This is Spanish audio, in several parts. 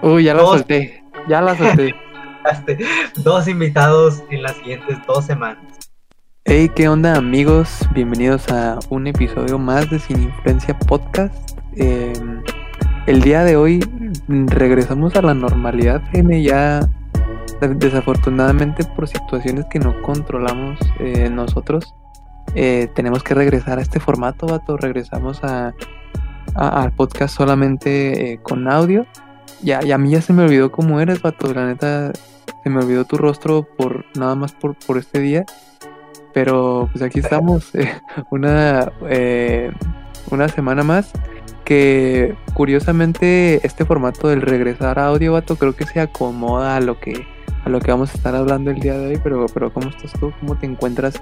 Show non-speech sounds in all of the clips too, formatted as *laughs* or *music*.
Uy, ya la solté. Ya la solté. *laughs* dos invitados en las siguientes dos semanas. Hey, ¿qué onda amigos? Bienvenidos a un episodio más de Sin Influencia Podcast. Em, el día de hoy regresamos a la normalidad, Jaime, ya desafortunadamente por situaciones que no controlamos eh, nosotros. Eh, tenemos que regresar a este formato, vato. Regresamos a, al podcast solamente eh, con audio. Ya, y a mí ya se me olvidó cómo eres, vato. La neta, se me olvidó tu rostro por nada más por, por este día. Pero pues aquí estamos, *laughs* eh, una, eh, una semana más. Que curiosamente este formato del regresar a audio, vato, creo que se acomoda a lo que, a lo que vamos a estar hablando el día de hoy. Pero, pero ¿cómo estás tú? ¿Cómo te encuentras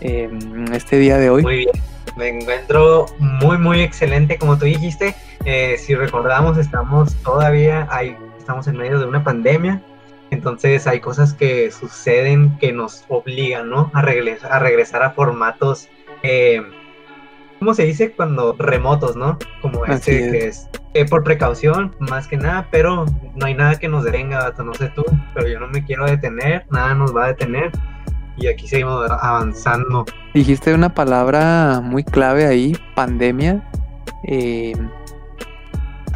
este día de hoy? Muy bien, me encuentro muy, muy excelente, como tú dijiste. Eh, si recordamos, estamos todavía, hay, estamos en medio de una pandemia, entonces hay cosas que suceden que nos obligan, ¿no? A, regresar, a regresar a formatos, eh, ¿cómo se dice? Cuando remotos, ¿no? Como este que es eh, por precaución, más que nada, pero no hay nada que nos detenga, no sé tú, pero yo no me quiero detener, nada nos va a detener y aquí seguimos avanzando. Dijiste una palabra muy clave ahí, pandemia. Eh,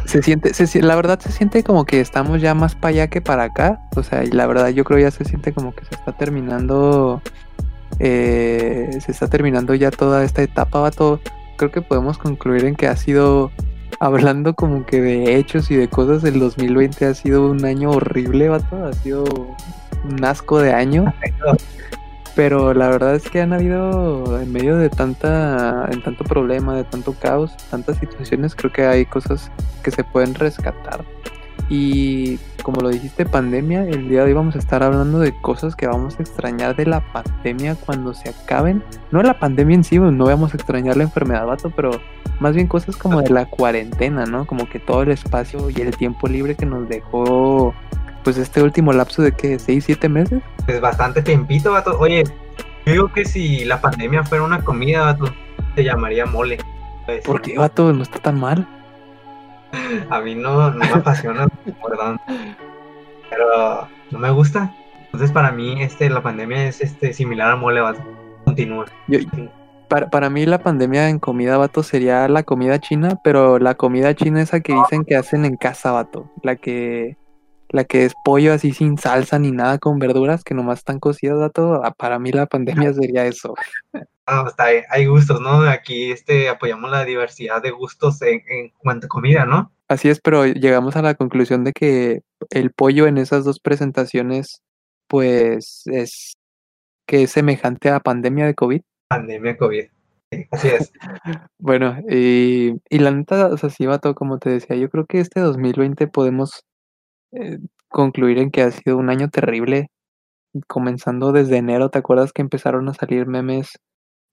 se siente, se, la verdad se siente como que estamos ya más para allá que para acá. O sea, y la verdad yo creo ya se siente como que se está terminando, eh, se está terminando ya toda esta etapa, vato. Creo que podemos concluir en que ha sido, hablando como que de hechos y de cosas, el 2020 ha sido un año horrible, vato. Ha sido un asco de año. Pero la verdad es que han habido, en medio de tanta, en tanto problema, de tanto caos, tantas situaciones, creo que hay cosas que se pueden rescatar. Y como lo dijiste, pandemia, el día de hoy vamos a estar hablando de cosas que vamos a extrañar de la pandemia cuando se acaben. No la pandemia en sí, no vamos a extrañar la enfermedad, vato, pero más bien cosas como de la cuarentena, ¿no? Como que todo el espacio y el tiempo libre que nos dejó pues este último lapso de que 6, 7 meses. Es bastante tiempito, vato. Oye, yo digo que si la pandemia fuera una comida, vato, se llamaría mole. ¿Por qué, vato? No está tan mal. *laughs* A mí no, me apasiona, *laughs* perdón. Pero no me gusta. Entonces para mí este la pandemia es este similar a mole, vato. Continúa. para, para mí la pandemia en comida, vato, sería la comida china, pero la comida china esa que dicen que hacen en casa, vato. La que la que es pollo así sin salsa ni nada con verduras, que nomás están cocidas, todo, ah, para mí la pandemia sería eso. Ah, está, hay gustos, ¿no? Aquí este, apoyamos la diversidad de gustos en, cuanto a comida, ¿no? Así es, pero llegamos a la conclusión de que el pollo en esas dos presentaciones, pues es que es semejante a pandemia de COVID. Pandemia COVID. así es. *laughs* bueno, y, y la neta, o sea, sí, todo como te decía, yo creo que este 2020 podemos eh, concluir en que ha sido un año terrible, comenzando desde enero, ¿te acuerdas que empezaron a salir memes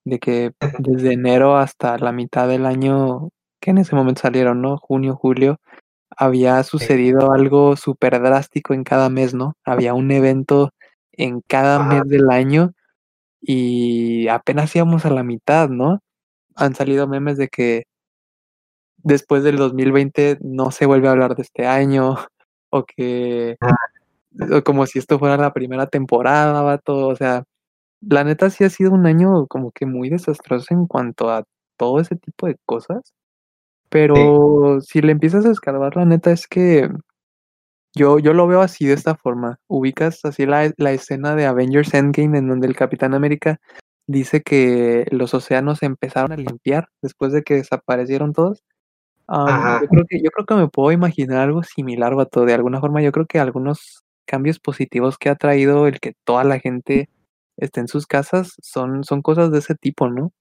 de que desde enero hasta la mitad del año, que en ese momento salieron, ¿no? Junio, julio, había sucedido algo súper drástico en cada mes, ¿no? Había un evento en cada mes del año y apenas íbamos a la mitad, ¿no? Han salido memes de que después del 2020 no se vuelve a hablar de este año, o que como si esto fuera la primera temporada, vato, o sea, la neta sí ha sido un año como que muy desastroso en cuanto a todo ese tipo de cosas, pero si le empiezas a escarbar, la neta es que yo, yo lo veo así de esta forma, ubicas así la, la escena de Avengers Endgame en donde el Capitán América dice que los océanos empezaron a limpiar después de que desaparecieron todos yo creo que yo creo que me puedo imaginar algo similar, vato. De alguna forma, yo creo que algunos cambios positivos que ha traído el que toda la gente esté en sus casas son, son cosas de ese tipo, ¿no?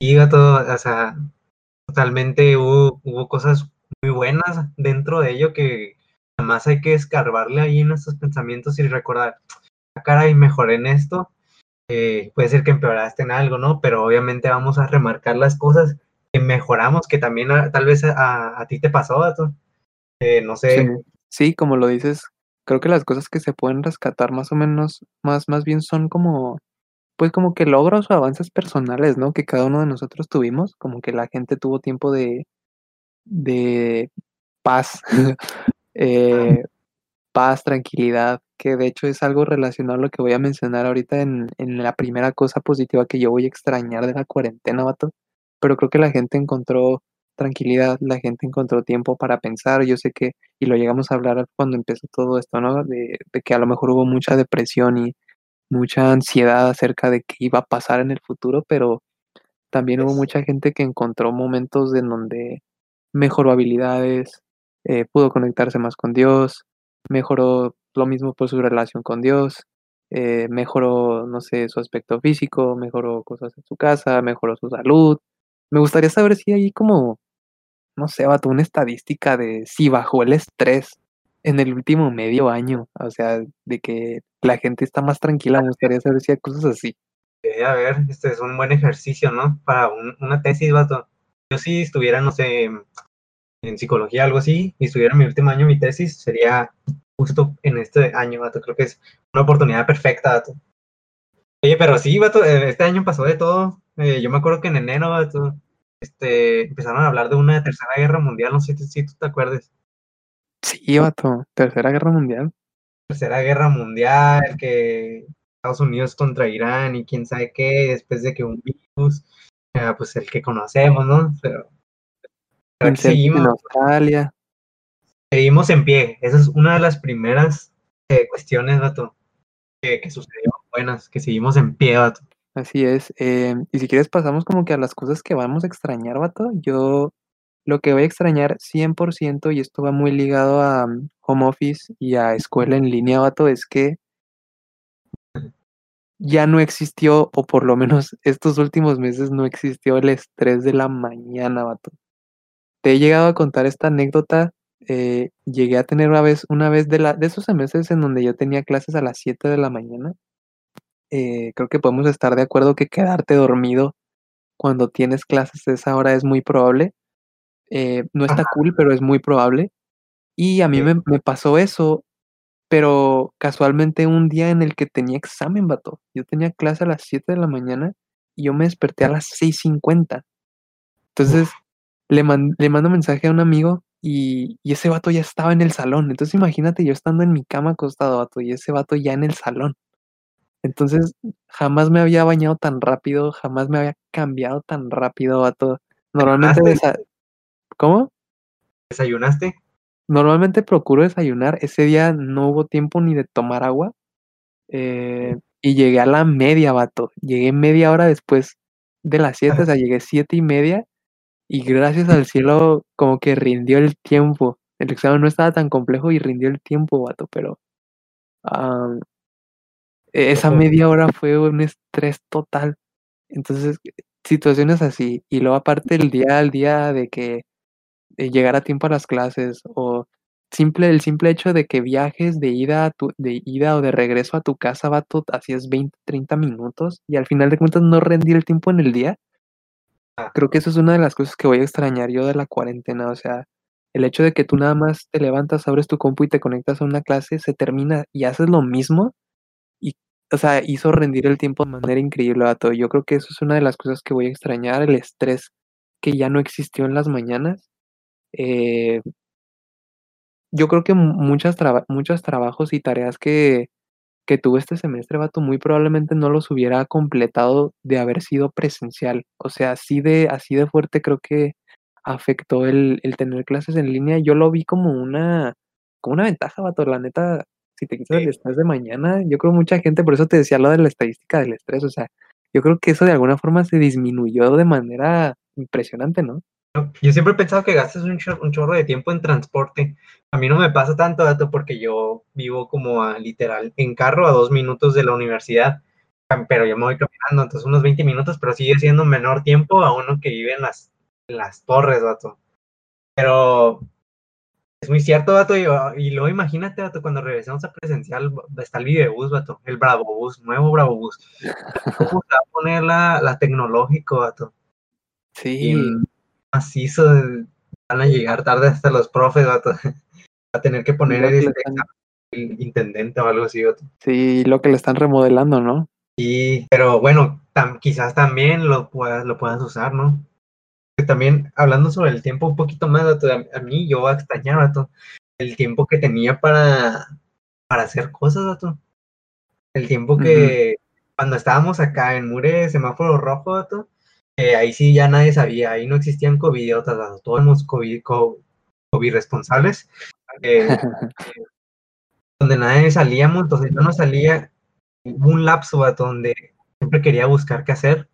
Y gato, o sea, totalmente hubo, hubo cosas muy buenas dentro de ello que además hay que escarbarle ahí en nuestros pensamientos y recordar, ah, caray, mejoré en esto, eh, puede ser que empeoraste en algo, ¿no? Pero obviamente vamos a remarcar las cosas mejoramos, que también tal vez a, ti te pasó, eh, no sé. Sí, como lo dices, creo que las cosas que se pueden rescatar más o menos, más, más bien son como, pues como que logros o avances personales, ¿no? Que cada uno de nosotros tuvimos, como que la gente tuvo tiempo de, de paz. *laughs* Eh, paz, tranquilidad, que de hecho es algo relacionado a lo que voy a mencionar ahorita en, en la primera cosa positiva que yo voy a extrañar de la cuarentena, vato. Pero creo que la gente encontró tranquilidad, la gente encontró tiempo para pensar. Yo sé que, y lo llegamos a hablar cuando empezó todo esto, ¿no? De, de que a lo mejor hubo mucha depresión y mucha ansiedad acerca de qué iba a pasar en el futuro, pero también hubo mucha gente que encontró momentos en donde mejoró habilidades, eh, pudo conectarse más con Dios, mejoró lo mismo por su relación con Dios, eh, mejoró, no sé, su aspecto físico, mejoró cosas en su casa, mejoró su salud. Me gustaría saber si hay como, no sé, vato, una estadística de si bajó el estrés en el último medio año, o sea, de que la gente está más tranquila, me gustaría saber si hay cosas así. Eh, a ver, este es un buen ejercicio, ¿no? Para un- una tesis, vato. Yo si estuviera, no sé, en psicología, algo así, y estuviera en mi último año mi tesis, sería justo en este año, vato. Creo que es una oportunidad perfecta, vato. Oye, pero sí, vato, eh, este año pasó de todo. Eh, yo me acuerdo que en enero, este, empezaron a hablar de una tercera guerra mundial, no sé si, si tú te acuerdas. Sí, vato, Tercera Guerra Mundial. Tercera guerra mundial, que Estados Unidos contra Irán y quién sabe qué, después de que un virus, ah, pues el que conocemos, ¿no? Pero, en Australia. seguimos en pie. Esa es una de las primeras eh, cuestiones, vato, que, que sucedió buenas, que seguimos en pie, vato. Así es. em, y si quieres pasamos como que a las cosas que vamos a extrañar, vato. Yo lo que voy a extrañar 100%, y esto va muy ligado a mm, home office y a escuela en línea, vato, es que ya no existió, o por lo menos *laughs* estos últimos meses no existió el estrés de la mañana, vato. Te he llegado a contar esta anécdota. eh, llegué a tener una vez, una vez de, la, de esos semestres en donde yo tenía clases a las 7 de la mañana. Eh, creo que podemos estar de acuerdo que quedarte dormido cuando tienes clases a esa hora es muy probable. Eh, no está Ajá. cool, pero es muy probable. Y a mí Sí. me, me pasó eso, pero casualmente un día en el que tenía examen, vato. Yo tenía clase a las 7 de la mañana y yo me desperté a las 6.50. Entonces le, man- le mando mensaje a un amigo y, y ese vato ya estaba en el salón. Entonces imagínate yo estando en mi cama acostado, vato, y ese vato ya en el salón. Entonces jamás me había bañado tan rápido, jamás me había cambiado tan rápido, vato. Normalmente ¿Cómo? ¿Desayunaste? Normalmente procuro desayunar. Ese día no hubo tiempo ni de tomar agua. eh, y llegué a la media, vato. Llegué media hora después de las 7, o sea, llegué siete y media. Y gracias al cielo, como que rindió el tiempo. El examen no estaba tan complejo y rindió el tiempo, vato, pero esa Ojo. media hora fue un estrés total. Entonces, situaciones así. Y luego aparte el día al día de que eh, llegar a tiempo a las clases o simple, el simple hecho de que viajes de ida, a tu, de ida o de regreso a tu casa, vato, hacías 20, 30 minutos y al final de cuentas no rendí el tiempo en el día. Ah. Creo que eso es una de las cosas que voy a extrañar yo de la cuarentena, o sea, el hecho de que tú nada más te levantas, abres tu compu y te conectas a una clase, se termina y haces lo mismo o sea, hizo rendir el tiempo de manera increíble, vato. Yo creo que eso es una de las cosas que voy a extrañar, el estrés que ya no existió en las mañanas. Eh, yo creo que mu- muchas traba- muchos trabajos y tareas que, que tuve este semestre, vato, muy probablemente no los hubiera completado de haber sido presencial. O sea, así de, así de fuerte creo que afectó el, el tener clases en línea. Yo lo vi como una, como una ventaja, vato. La neta, si te quitas el estrés de mañana, yo creo mucha gente, por eso te decía lo de la estadística del estrés. O sea, yo creo que eso de alguna forma se disminuyó de manera impresionante, ¿no? Yo siempre he pensado que gastas un, chor- un chorro de tiempo en transporte. A mí no me pasa tanto, dato, porque yo vivo como a literal en carro a dos minutos de la universidad, pero yo me voy caminando, entonces unos 20 minutos, pero sigue siendo menor tiempo a uno que vive en las, en las torres, dato. Pero es muy cierto, dato, y, y luego imagínate, dato, cuando regresemos a presencial, está el Vivebus, dato, el Bravo Bus, nuevo Bravo Bus. *laughs* ¿Cómo se va a poner la, la tecnológico, dato? Sí, y macizo, van a llegar tarde hasta los profes, vato, *laughs* a tener que poner este están, el intendente o algo así, vato. sí, lo que le están remodelando, ¿no? Y, pero bueno, tam- quizás también lo puedas, lo puedas usar, ¿no? Que También hablando sobre el tiempo un poquito más, a, mí yo voy a extrañar, vato, el tiempo que tenía para, para hacer cosas. El tiempo que cuando estábamos acá en Mure, semáforo rojo, eh, ahí sí ya nadie sabía, ahí no existían covidiotas, vato. todos éramos COVID, COVID, responsables. Eh, *laughs* donde nadie salíamos, entonces yo no salía un lapso, vato, donde siempre quería buscar qué hacer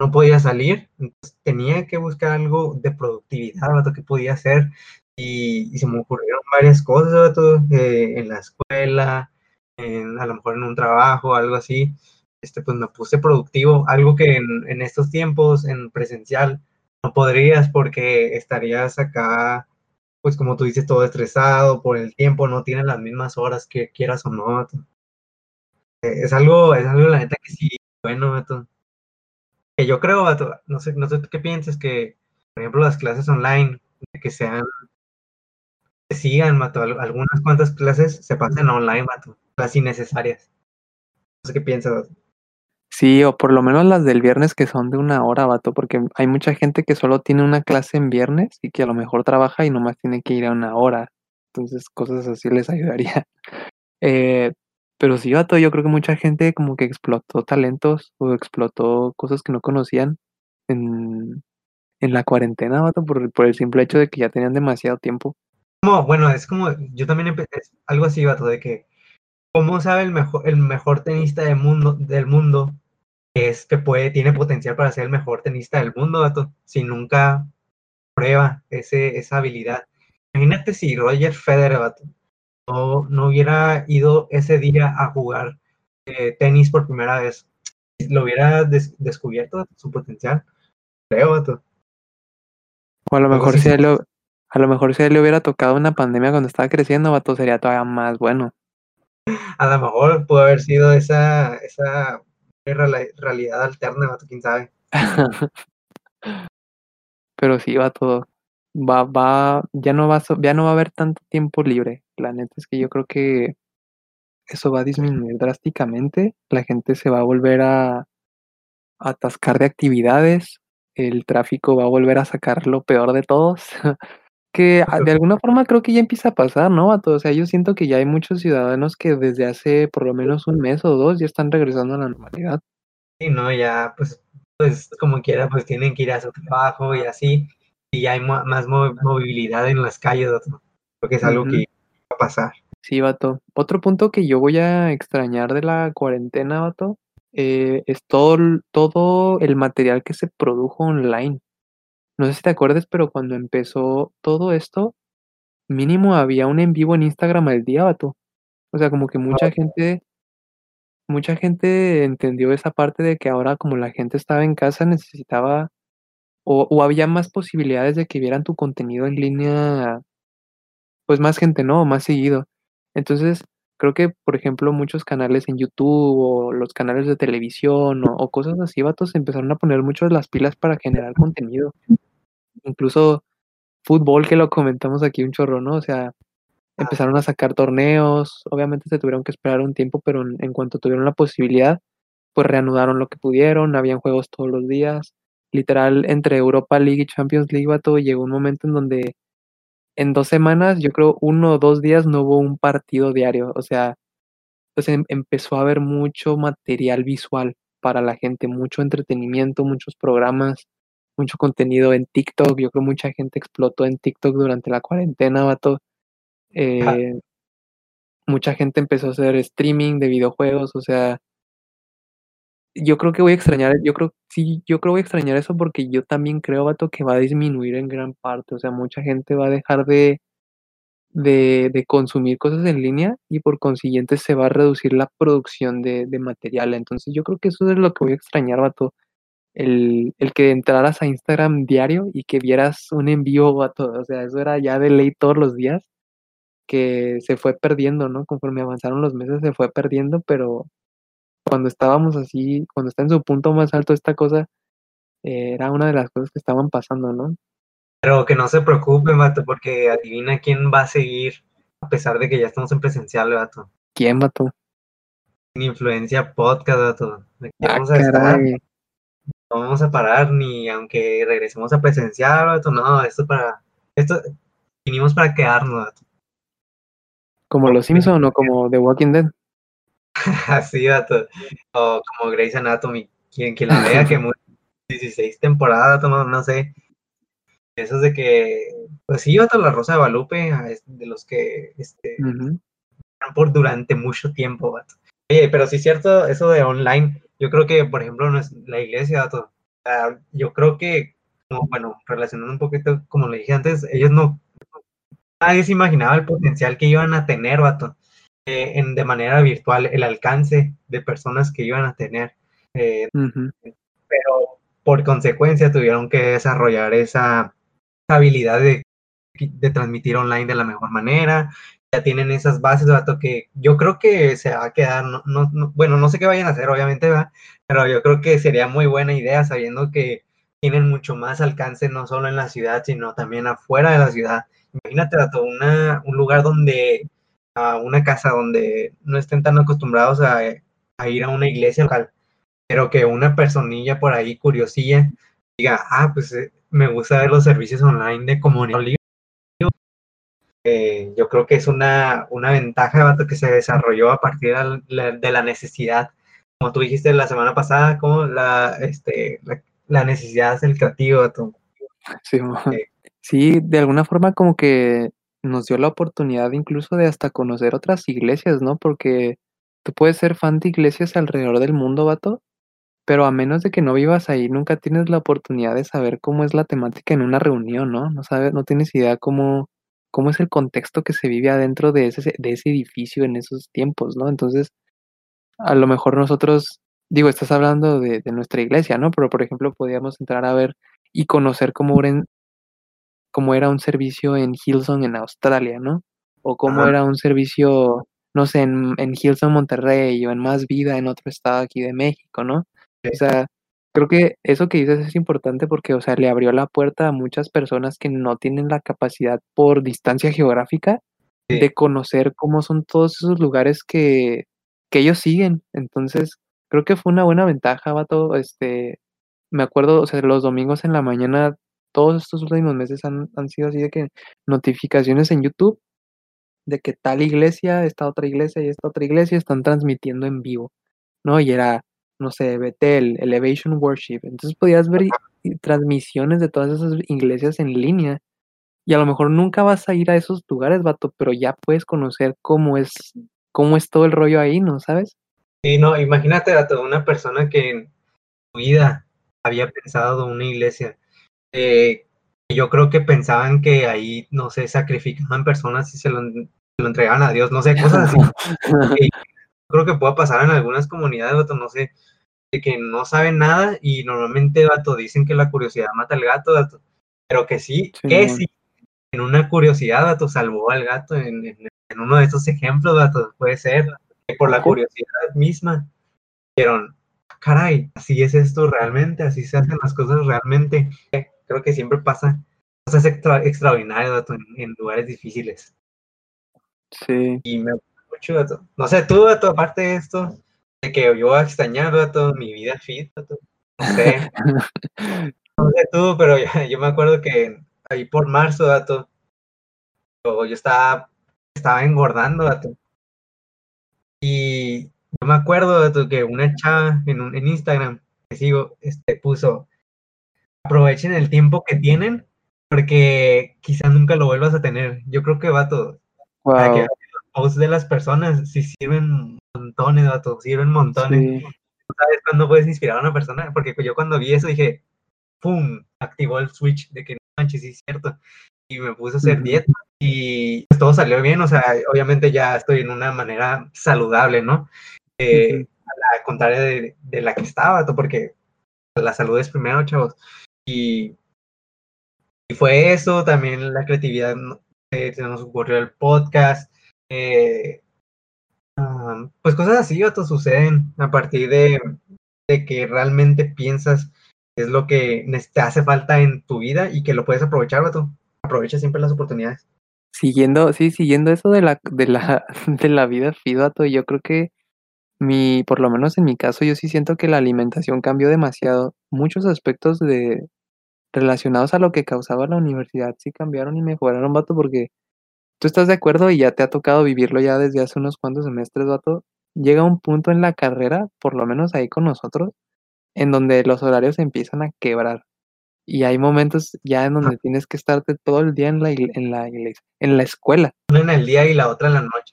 no podía salir, entonces tenía que buscar algo de productividad, vato, que podía hacer, y, se me ocurrieron varias cosas, eh, en la escuela, en, a lo mejor en un trabajo, algo así, este, pues me puse productivo, algo que en, en estos tiempos, en presencial, no podrías porque estarías acá, pues como tú dices, todo estresado por el tiempo, no tienes las mismas horas que quieras o no. Eh, es algo, es algo la neta que sí, bueno, vato que yo creo, no sé, no sé qué piensas, que por ejemplo las clases online, que sean, que sigan, mato, algunas cuantas clases se pasen online, mato, las innecesarias. No sé qué piensas. Sí, o por lo menos las del viernes que son de una hora, vato, porque hay mucha gente que solo tiene una clase en viernes y que a lo mejor trabaja y nomás tiene que ir a una hora. Entonces, cosas así les *laughs* ayudaría. Eh, pero sí, vato, yo creo que mucha gente como que explotó talentos o explotó cosas que no conocían en, en la cuarentena, vato, por, por el simple hecho de que ya tenían demasiado tiempo. Como, bueno, es como, yo también empecé, algo así, vato, de que, ¿cómo sabe el mejor, el mejor tenista del mundo, del mundo es que puede, tiene potencial para ser el mejor tenista del mundo, vato, si nunca prueba ese, esa habilidad? Imagínate si Roger Federer, vato, no, no hubiera ido ese día a jugar eh, tenis por primera vez, lo hubiera descubierto su potencial, creo, O a lo mejor si a lo mejor si él le hubiera tocado una pandemia cuando estaba creciendo, vato, sería todavía más bueno. A lo mejor pudo haber sido esa, esa realidad alterna, vato, quién sabe. *laughs* Pero sí, vato, va, va, ya no va, ya no va a haber tanto tiempo libre. La neta es que yo creo que eso va a disminuir drásticamente. La gente se va a volver a, atascar de actividades. El tráfico va a volver a sacar lo peor de todos. *laughs* que de alguna forma creo que ya empieza a pasar, ¿no? A todos. O sea, yo siento que ya hay muchos ciudadanos que desde hace por lo menos un mes o dos ya están regresando a la normalidad. Sí, no, ya, pues, pues como quiera, pues tienen que ir a su trabajo y así y hay más movilidad en las calles, porque es algo que pasar. Sí, vato. Otro punto que yo voy a extrañar de la cuarentena, vato, eh, es todo, todo el material que se produjo online. No sé si te acuerdas, pero cuando empezó todo esto, mínimo había un en vivo en Instagram al día, vato. O sea, como que mucha gente, mucha gente entendió esa parte de que ahora como la gente estaba en casa necesitaba o, había más posibilidades de que vieran tu contenido en línea, pues más gente, ¿no? Más seguido. Entonces, creo que, por ejemplo, muchos canales en YouTube o los canales de televisión o, cosas así, vatos, empezaron a poner mucho las pilas para generar contenido. Incluso fútbol, que lo comentamos aquí un chorro, ¿no? O sea, empezaron a sacar torneos, obviamente se tuvieron que esperar un tiempo, pero en, en cuanto tuvieron la posibilidad, pues reanudaron lo que pudieron, habían juegos todos los días literal, entre Europa League y Champions League, vato, llegó un momento en donde en dos semanas, yo creo uno o dos días no hubo un partido diario. O sea, pues em, empezó a haber mucho material visual para la gente, mucho entretenimiento, muchos programas, mucho contenido en TikTok. Yo creo mucha gente explotó en TikTok durante la cuarentena, vato. Eh, mucha gente empezó a hacer streaming de videojuegos, o sea, yo creo que voy a extrañar, yo creo, sí, yo creo voy a extrañar eso porque yo también creo, vato, que va a disminuir en gran parte. O sea, mucha gente va a dejar de, de, de consumir cosas en línea y por consiguiente se va a reducir la producción de, de material. Entonces yo creo que eso es lo que voy a extrañar, vato. El, el que entraras a Instagram diario y que vieras un envío, vato. O sea, eso era ya de ley todos los días, que se fue perdiendo, ¿no? Conforme avanzaron los meses se fue perdiendo, pero cuando estábamos así, cuando está en su punto más alto esta cosa, eh, era una de las cosas que estaban pasando, ¿no? Pero que no se preocupe, Mato, porque adivina quién va a seguir a pesar de que ya estamos en presencial, Vato. ¿Quién, Vato? En Influencia Podcast, Vato. Ah, vamos a estar. No vamos a parar ni aunque regresemos a presencial, Vato. No, esto para. Esto vinimos para quedarnos, Vato. ¿Como Los Simpson o como The Walking Dead? *laughs* Así, vato. O como Grey's Anatomy. Quien, quien la *laughs* vea que 16 temporadas, no, no sé. Eso es de que, pues sí, vato, la Rosa de Guadalupe, de los que, este, por durante mucho tiempo, vato. Oye, pero sí es cierto, eso de online, yo creo que, por ejemplo, la iglesia, vato, yo creo que, bueno, relacionando un poquito, como le dije antes, ellos no, nadie se imaginaba el potencial que iban a tener, vato, eh, en, de manera virtual, el alcance de personas que iban a tener. Eh, pero por consecuencia tuvieron que desarrollar esa habilidad de, de, transmitir online de la mejor manera. Ya tienen esas bases, vato, que yo creo que se va a quedar, no, no, bueno, no sé qué vayan a hacer, obviamente, ¿verdad? pero yo creo que sería muy buena idea sabiendo que tienen mucho más alcance no solo en la ciudad, sino también afuera de la ciudad. Imagínate, vato, una, un lugar donde, a una casa donde no estén tan acostumbrados a, a ir a una iglesia local pero que una personilla por ahí curiosilla diga, ah, pues eh, me gusta ver los servicios online de comunidad eh, yo creo que es una, una ventaja que se desarrolló a partir de la, necesidad, como tú dijiste la semana pasada, como la, este, la, necesidad del creativo. Sí, eh, sí, de alguna forma como que nos dio la oportunidad incluso de hasta conocer otras iglesias, ¿no? Porque tú puedes ser fan de iglesias alrededor del mundo, vato, pero a menos de que no vivas ahí, nunca tienes la oportunidad de saber cómo es la temática en una reunión, ¿no? No sabes, no tienes idea cómo, cómo es el contexto que se vive adentro de ese, de ese edificio en esos tiempos, ¿no? Entonces, a lo mejor nosotros, digo, estás hablando de, nuestra iglesia, ¿no? Pero, por ejemplo, podíamos entrar a ver y conocer cómo cómo era un servicio en Hillsong en Australia, ¿no? O cómo era un servicio, no sé, en, en Hillsong Monterrey o en Más Vida en otro estado aquí de México, ¿no? O sea, creo que eso que dices es importante porque, o sea, le abrió la puerta a muchas personas que no tienen la capacidad por distancia geográfica de conocer cómo son todos esos lugares que, que ellos siguen. Entonces, creo que fue una buena ventaja, vato. Este, me acuerdo, o sea, los domingos en la mañana, todos estos últimos meses han, han sido así de que notificaciones en YouTube de que tal iglesia, esta otra iglesia y esta otra iglesia están transmitiendo en vivo, ¿no? Y era no sé, Betel, Elevation Worship. Entonces podías ver transmisiones de todas esas iglesias en línea. Y a lo mejor nunca vas a ir a esos lugares, vato, pero ya puedes conocer cómo es, cómo es todo el rollo ahí, ¿no? ¿Sabes? Sí, no, imagínate a toda una persona que en su vida había pensado una iglesia. Eh, yo creo que pensaban que ahí, no sé, sacrificaban personas y se lo, se lo entregaban a Dios, no sé, cosas así. *laughs* creo que pueda pasar en algunas comunidades, vato, no sé, de que no saben nada y normalmente, vato, dicen que la curiosidad mata al gato, vato, pero que sí, que sí, en una curiosidad, vato, salvó al gato en, uno de estos ejemplos, vato, puede ser, que por la curiosidad misma, dijeron, caray, así es esto realmente, así se hacen las cosas realmente. Creo que siempre pasa cosas extraordinarias, vato, en, lugares difíciles. Sí. Y me no sé, tú, aparte de esto, de que yo voy a extrañar, todo mi vida fit, no sé. *laughs* no sé tú, pero yo, me acuerdo que ahí por marzo, dato, yo, yo estaba, estaba engordando, dato. Y yo me acuerdo, dato, que una chava en, un, en Instagram que sigo, este, puso, aprovechen el tiempo que tienen, porque quizás nunca lo vuelvas a tener. Yo creo que va todo. Wow posts de las personas sí sirven montones, vato, sirven montones. ¿Sabes cuándo puedes inspirar a una persona? Porque yo cuando vi eso dije, ¡pum! Activó el switch de que no manches, sí es cierto. Y me puse a hacer dieta y pues, todo salió bien. O sea, obviamente ya estoy en una manera saludable, ¿no? Eh, a la contraria de, de, la que estaba, porque la salud es primero, chavos. Y, fue eso, también la creatividad. Eh, se nos ocurrió el podcast, eh, pues cosas así, otros suceden a partir de, que realmente piensas es lo que te hace falta en tu vida y que lo puedes aprovechar, vato. Aprovecha siempre las oportunidades. Siguiendo, sí, siguiendo eso de la, de la, *laughs* de la vida fidato, yo creo que mi, por lo menos en mi caso, yo sí siento que la alimentación cambió demasiado. Muchos aspectos de relacionados a lo que causaba la universidad sí cambiaron y mejoraron, vato, porque ¿Tú estás de acuerdo y ya te ha tocado vivirlo ya desde hace unos cuantos semestres, vato? Llega un punto en la carrera, por lo menos ahí con nosotros, en donde los horarios empiezan a quebrar. Y hay momentos ya en donde tienes que estarte todo el día en la, en la, en la escuela. Una en el día y la otra en la noche.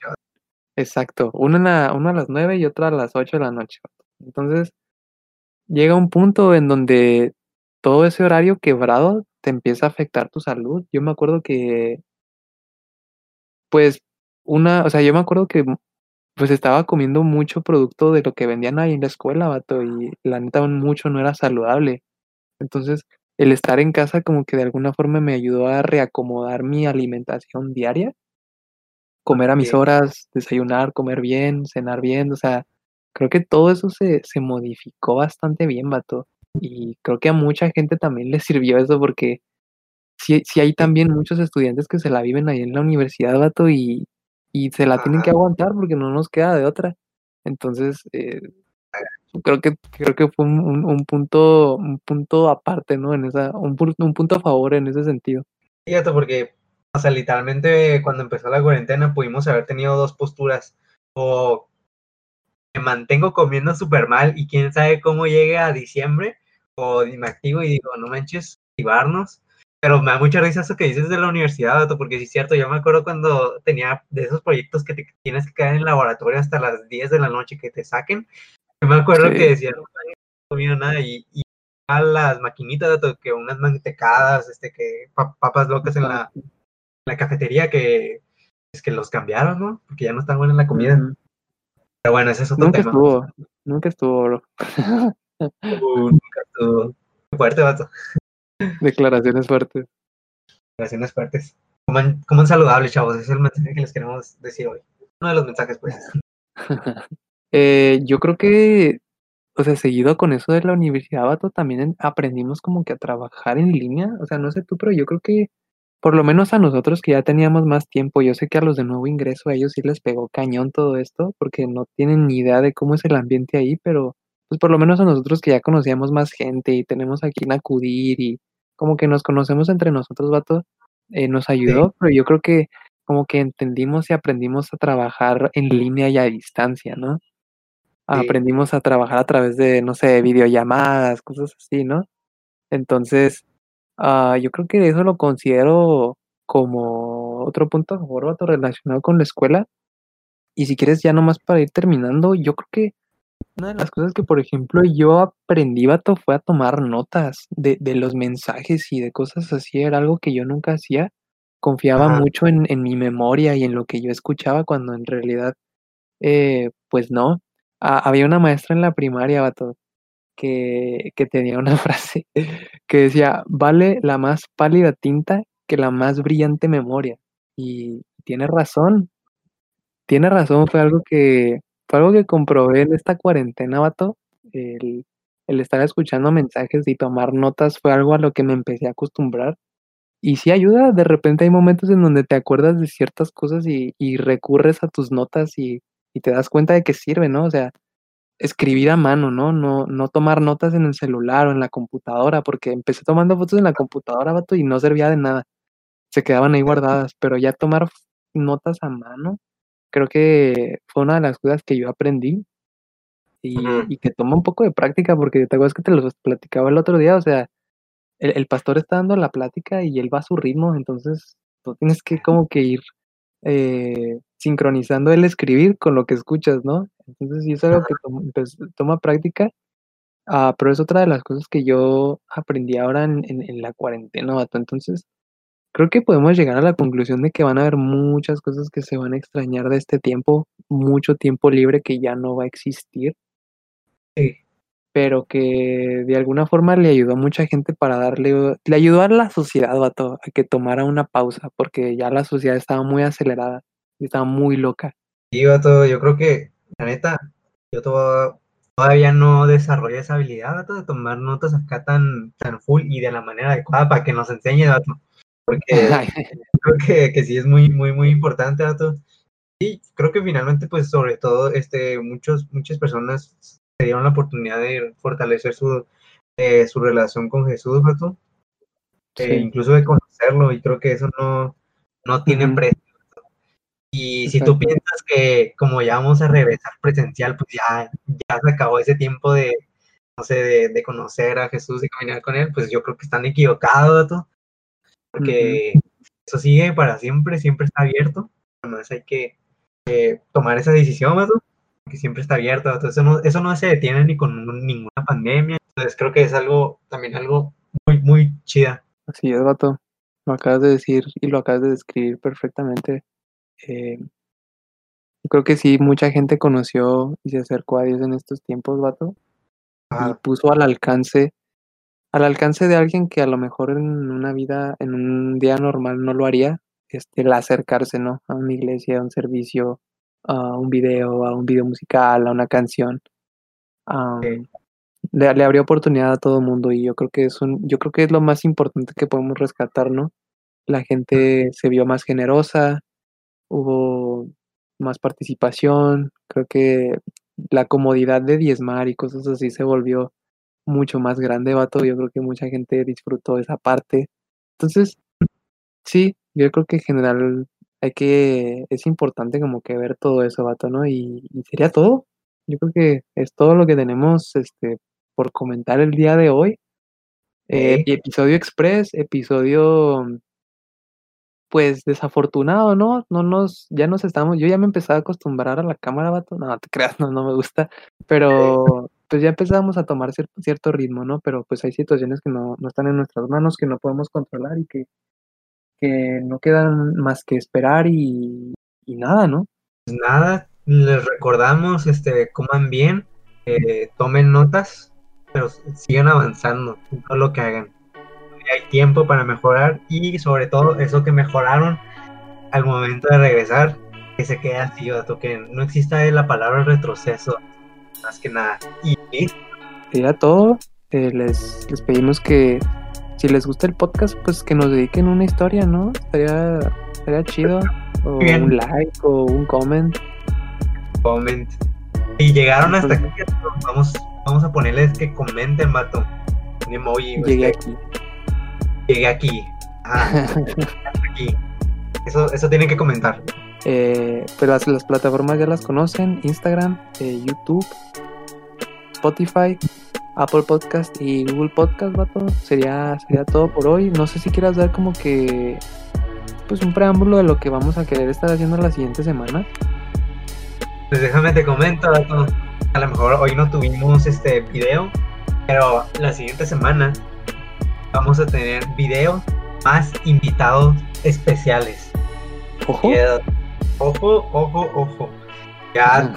Exacto, una, a, las nueve y otra a las ocho de la noche. Entonces, llega un punto en donde todo ese horario quebrado te empieza a afectar tu salud. Yo me acuerdo que, pues, una, o sea, yo me acuerdo que pues estaba comiendo mucho producto de lo que vendían ahí en la escuela, vato, y la neta mucho no era saludable. Entonces, el estar en casa como que de alguna forma me ayudó a reacomodar mi alimentación diaria, comer a mis horas, desayunar, comer bien, cenar bien, o sea, creo que todo eso se, se modificó bastante bien, vato. Y creo que a mucha gente también le *laughs* sirvió eso porque sí, sí hay también muchos estudiantes que se la viven ahí en la universidad, vato, y, y se la tienen que aguantar porque no nos queda de otra. Entonces, eh, creo que creo que fue un, un, punto un punto aparte, ¿no? En esa un, un punto a favor en ese sentido. Fíjate porque o sea, literalmente cuando empezó la cuarentena pudimos haber tenido dos posturas. O me mantengo comiendo súper mal y quién sabe cómo llegue a diciembre o me activo y digo, no manches, activarnos. Pero me da mucha risa eso que dices de la universidad, porque sí es cierto, yo me acuerdo cuando tenía de esos proyectos que te tienes que quedar en el laboratorio hasta las 10 de la noche que te saquen, yo me acuerdo que decían, no comido nada y, y a las maquinitas, que unas mantecadas, este, que papas locas en la, la cafetería que es que los cambiaron, ¿no? Porque ya no están buenas en la comida. Pero bueno, ese es otro nunca tema. Estuvo, nunca estuvo, bro. *laughs* Uh, nunca estuvo. Fuerte, vato. Declaraciones fuertes. Declaraciones fuertes. Coman, coman saludable, chavos. Ese es el mensaje que les queremos decir hoy. Uno de los mensajes, pues. *laughs* Eh, yo creo que, o sea, seguido con eso de la universidad, vato, también aprendimos como que a trabajar en línea. O sea, no sé tú, pero yo creo que por lo menos a nosotros que ya teníamos más tiempo, yo sé que a los de nuevo ingreso a ellos sí les pegó cañón todo esto, porque no tienen ni idea de cómo es el ambiente ahí, pero pues por lo menos a nosotros que ya conocíamos más gente y tenemos a quien acudir y como que nos conocemos entre nosotros, vato, eh, nos ayudó, pero yo creo que como que entendimos y aprendimos a trabajar en línea y a distancia, ¿no? Aprendimos a trabajar a través de, no sé, videollamadas, cosas así, ¿no? Entonces, uh, yo creo que eso lo considero como otro punto a favor, vato, relacionado con la escuela. Y si quieres, ya nomás para ir terminando, yo creo que una de las cosas que, por ejemplo, yo aprendí, vato, fue a tomar notas de, de los mensajes y de cosas así. Era algo que yo nunca hacía. Confiaba Ajá. mucho en, en mi memoria y en lo que yo escuchaba cuando en realidad, eh, pues no. Ah, había una maestra en la primaria, vato, que, tenía una *laughs* frase que decía, vale la más pálida tinta que la más brillante memoria. Y tiene razón, tiene razón, fue algo que, fue algo que comprobé en esta cuarentena, vato. El, el estar escuchando mensajes y tomar notas fue algo a lo que me empecé a acostumbrar. Y sí ayuda, de repente hay momentos en donde te acuerdas de ciertas cosas y, y recurres a tus notas y, y, te das cuenta de que sirve, ¿no? O sea, escribir a mano, ¿no? ¿no? No tomar notas en el celular o en la computadora, porque empecé tomando fotos en la computadora, vato, y no servía de nada. Se quedaban ahí guardadas, pero ya tomar notas a mano, creo que fue una de las cosas que yo aprendí y, y que toma un poco de práctica, porque te acuerdas que te lo platicaba el otro día, o sea, el, el, pastor está dando la plática y él va a su ritmo, entonces tú tienes que como que ir eh, sincronizando el escribir con lo que escuchas, ¿no? Entonces sí es algo que toma, pues, toma práctica, uh, pero es otra de las cosas que yo aprendí ahora en, en, en la cuarentena, vato. Entonces creo que podemos llegar a la conclusión de que van a haber muchas cosas que se van a extrañar de este tiempo, mucho tiempo libre que ya no va a existir. Sí pero que de alguna forma le ayudó a mucha gente para darle, le ayudó a la sociedad, vato, a que tomara una pausa, porque ya la sociedad estaba muy acelerada y estaba muy loca. Sí, vato, yo creo que, la neta, yo todavía no desarrollé esa habilidad, vato, de tomar notas acá tan, tan full y de la manera adecuada para que nos enseñe, vato, porque *laughs* creo que, que sí es muy, muy, muy importante, vato. Y creo que finalmente, pues, sobre todo, este, muchos, muchas personas se dieron la oportunidad de fortalecer su, eh, su relación con Jesús, ¿verdad? Sí. Eh, incluso de conocerlo, y creo que eso no, no tiene precio. Y si tú piensas que como ya vamos a regresar presencial, pues ya, ya se acabó ese tiempo de, no sé, de, conocer a Jesús y caminar con él, pues yo creo que están equivocados, ¿tú? porque eso sigue para siempre, siempre está abierto. Además hay que tomar esa decisión, ¿tú? Que siempre está abierto. Eso no, eso no se detiene ni con ninguna pandemia. Entonces creo que es algo, también algo muy, muy chida. Así es, vato. Lo acabas de decir y lo acabas de describir perfectamente. Eh, creo que sí, mucha gente conoció y se acercó a Dios en estos tiempos, vato. Y puso al alcance, al alcance de alguien que a lo mejor en una vida, en un día normal no lo haría, este, el acercarse, ¿no? A una iglesia, a un servicio, a un video, a un video musical, a una canción. le, le, abrió oportunidad a todo el mundo y yo creo que es un, yo creo que es lo más importante que podemos rescatar, ¿no? La gente se vio más generosa, hubo más participación, creo que la comodidad de diezmar y cosas así se volvió mucho más grande, vato. Yo creo que mucha gente disfrutó esa parte. Entonces, sí, yo creo que en general hay que, es importante como que ver todo eso, vato, ¿no? Y, sería todo. Yo creo que es todo lo que tenemos este, por comentar el día de hoy. Eh, episodio express, episodio pues desafortunado, ¿no? No nos, ya nos estamos, yo ya me empezaba a acostumbrar a la cámara, vato. No, te *laughs* creas, no, no me gusta. Pero pues ya empezamos a tomar cierto, ritmo, ¿no? Pero pues hay situaciones que no, no están en nuestras manos, que no podemos controlar y que que no quedan más que esperar y, nada, ¿no? Pues nada, les recordamos, este, coman bien, eh, tomen notas, pero sigan avanzando en todo lo que hagan. Hay tiempo para mejorar y sobre todo eso que mejoraron al momento de regresar, que se quede así, que no exista la palabra retroceso, más que nada. Y, Sería todo. Eh, les, les pedimos que si les gusta el podcast, pues que nos dediquen una historia, ¿no? Estaría, estaría chido. O un like o un comment. Comment. Y llegaron hasta aquí, vamos, vamos a ponerles que comenten, vato. Un emoji. Llegué aquí. Llegué aquí. Ah, *laughs* aquí. Eso, eso tienen que comentar. Eh, pero las, las, plataformas ya las conocen: Instagram, eh, YouTube, Spotify. Apple Podcast y Google Podcast, vato. Sería, sería todo por hoy. No sé si quieras dar como que pues un preámbulo de lo que vamos a querer estar haciendo la siguiente semana. Pues déjame te comento, vato. A lo mejor hoy no tuvimos este video, pero la siguiente semana vamos a tener video más invitados especiales. Ojo. Ojo, ojo, ojo. Ya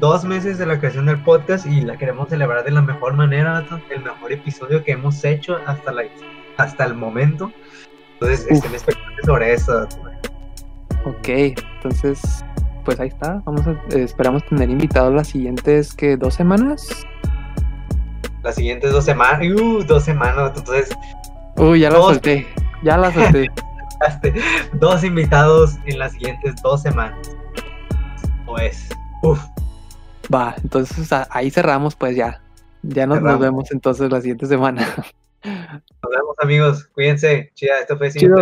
dos meses de la creación del podcast y la queremos celebrar de la mejor manera, el mejor episodio que hemos hecho hasta, la, hasta el momento. Entonces, estén expectantes sobre eso. Ok, entonces, pues ahí está. Vamos a, eh, esperamos tener invitados las siguientes, que ¿Dos semanas? Las siguientes dos semanas. Uh, dos semanas. Entonces. Uy, ya la solté. Ya la solté. *laughs* dos invitados en las siguientes dos semanas. Pues, uff. Va, entonces ahí cerramos pues ya. Ya nos, vemos entonces la siguiente semana. *laughs* Nos vemos amigos, cuídense. Chida, esto fue Sin